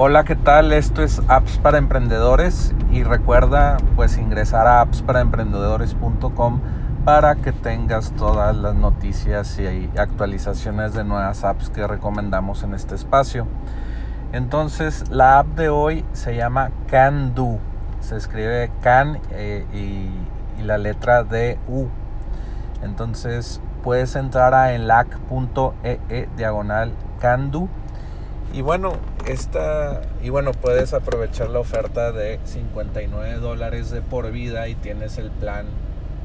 Hola, ¿qué tal? Esto es Apps para Emprendedores y recuerda pues ingresar a appsparaemprendedores.com para que tengas todas las noticias y actualizaciones de nuevas apps que recomendamos en este espacio. Entonces, la app de hoy se llama Can Do. Se escribe Can eh, y, la letra D U. Entonces, puedes entrar a enlac.ee e diagonal Can Do y bueno, esta, y bueno, puedes aprovechar la oferta de 59 dólares de por vida y tienes el plan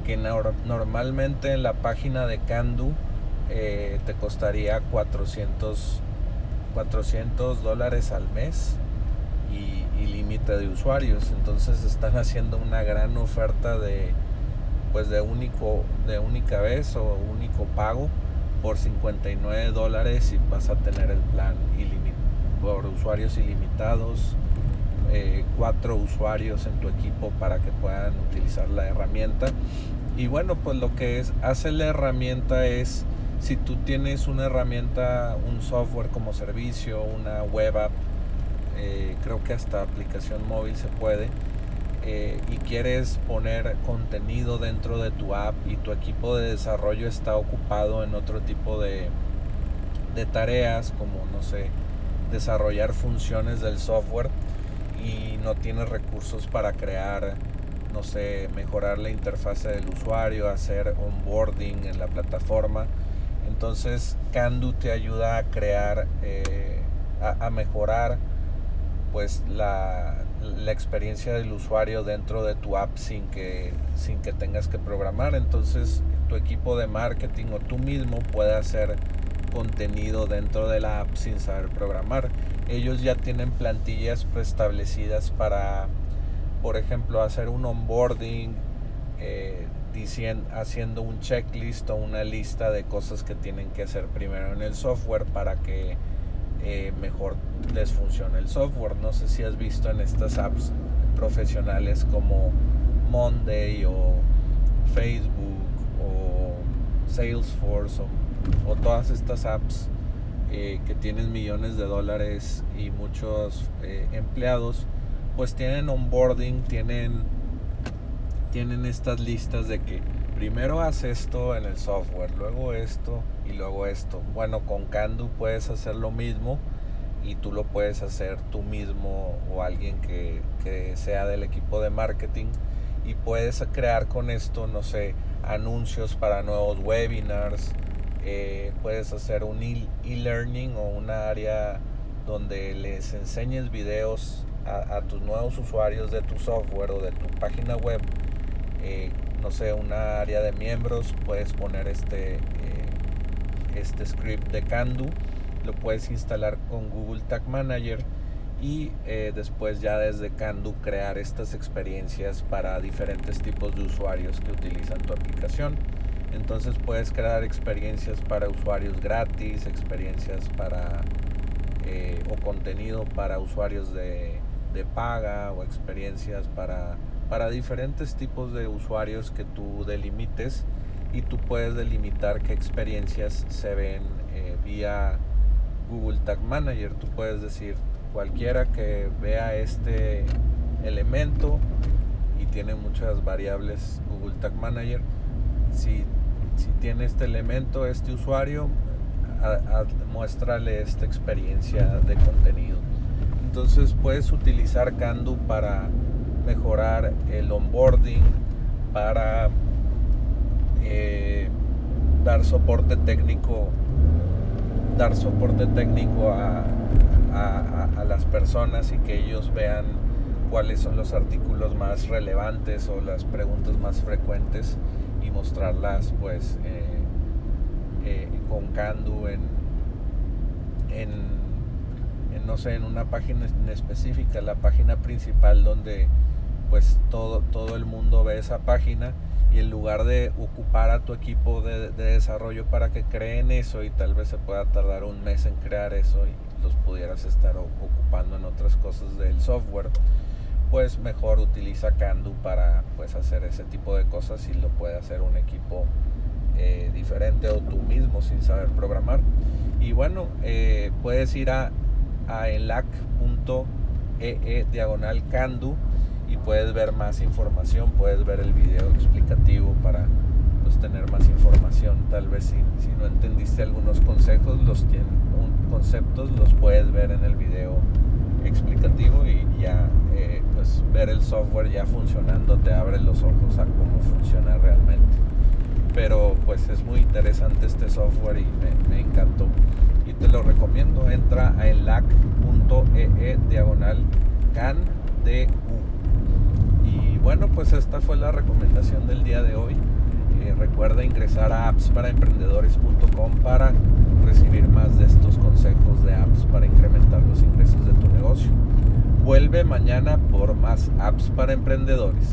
que normalmente en la página de Candu eh, te costaría 400, 400 dólares al mes y, límite de usuarios. Entonces están haciendo una gran oferta de pues de único de única vez o único pago por 59 dólares y vas a tener el plan ilimitado por usuarios ilimitados, eh, cuatro usuarios en tu equipo para que puedan utilizar la herramienta. Y bueno, pues lo que es, hace la herramienta es, si tú tienes una herramienta, un software como servicio, una web app, eh, creo que hasta aplicación móvil se puede, eh, y quieres poner contenido dentro de tu app y tu equipo de desarrollo está ocupado en otro tipo de, de tareas como, no sé, desarrollar funciones del software y no tienes recursos para crear, no sé, mejorar la interfase del usuario, hacer onboarding en la plataforma. Entonces Candu te ayuda a crear, eh, a, mejorar pues la, la, experiencia del usuario dentro de tu app sin que, sin que tengas que programar. Entonces tu equipo de marketing o tú mismo puede hacer contenido dentro de la app sin saber programar. Ellos ya tienen plantillas preestablecidas para, por ejemplo, hacer un onboarding, eh, diciendo, haciendo un checklist o una lista de cosas que tienen que hacer primero en el software para que eh, mejor les funcione el software. No sé si has visto en estas apps profesionales como Monday o Facebook o Salesforce o o todas estas apps eh, que tienen millones de dólares y muchos eh, empleados, pues tienen onboarding, tienen, tienen estas listas de que primero haz esto en el software, luego esto y luego esto. Bueno, con Candu puedes hacer lo mismo y tú lo puedes hacer tú mismo o alguien que, que sea del equipo de marketing y puedes crear con esto, no sé, anuncios para nuevos webinars, eh, puedes hacer un e-learning o una área donde les enseñes videos a, tus nuevos usuarios de tu software o de tu página web. Eh, no sé, una área de miembros, puedes poner este, eh, este script de Candu, lo puedes instalar con Google Tag Manager y después ya desde Candu crear estas experiencias para diferentes tipos de usuarios que utilizan tu aplicación. Entonces puedes crear experiencias para usuarios gratis, experiencias para eh, o contenido para usuarios de, paga o experiencias para, para diferentes tipos de usuarios que tú delimites y tú puedes delimitar qué experiencias se ven eh, vía Google Tag Manager. Tú puedes decir cualquiera que vea este elemento y tiene muchas variables Google Tag Manager. Si tiene este elemento, este usuario, muéstrale esta experiencia de contenido. Entonces puedes utilizar Candu para mejorar el onboarding, para eh, dar soporte técnico, dar soporte técnico a, a las personas y que ellos vean cuáles son los artículos más relevantes o las preguntas más frecuentes y mostrarlas pues eh, eh, con Candu en, en, no sé en una página específica la página principal donde pues todo, todo el mundo ve esa página y en lugar de ocupar a tu equipo de, desarrollo para que creen eso y tal vez se pueda tardar un mes en crear eso y los pudieras estar ocupando en otras cosas del software pues mejor utiliza Candu para pues hacer ese tipo de cosas y lo puede hacer un equipo eh, diferente o tú mismo sin saber programar y bueno eh, puedes ir a a elac.ee e diagonal candu y puedes ver más información, puedes ver el video explicativo para pues, tener más información. Tal vez si, si no entendiste algunos consejos, los conceptos, los puedes ver en el video explicativo y ya eh, pues ver el software ya funcionando te abre los ojos a cómo funciona realmente. Pero pues es muy interesante este software y me, encantó. Y te lo recomiendo, entra a elac.ee e diagonal can Y bueno, pues esta fue la recomendación del día de hoy. Eh, recuerda ingresar a appsparaemprendedores.com para recibir más de estos consejos de apps para incrementar los ingresos de tu negocio. Vuelve mañana por más apps para emprendedores.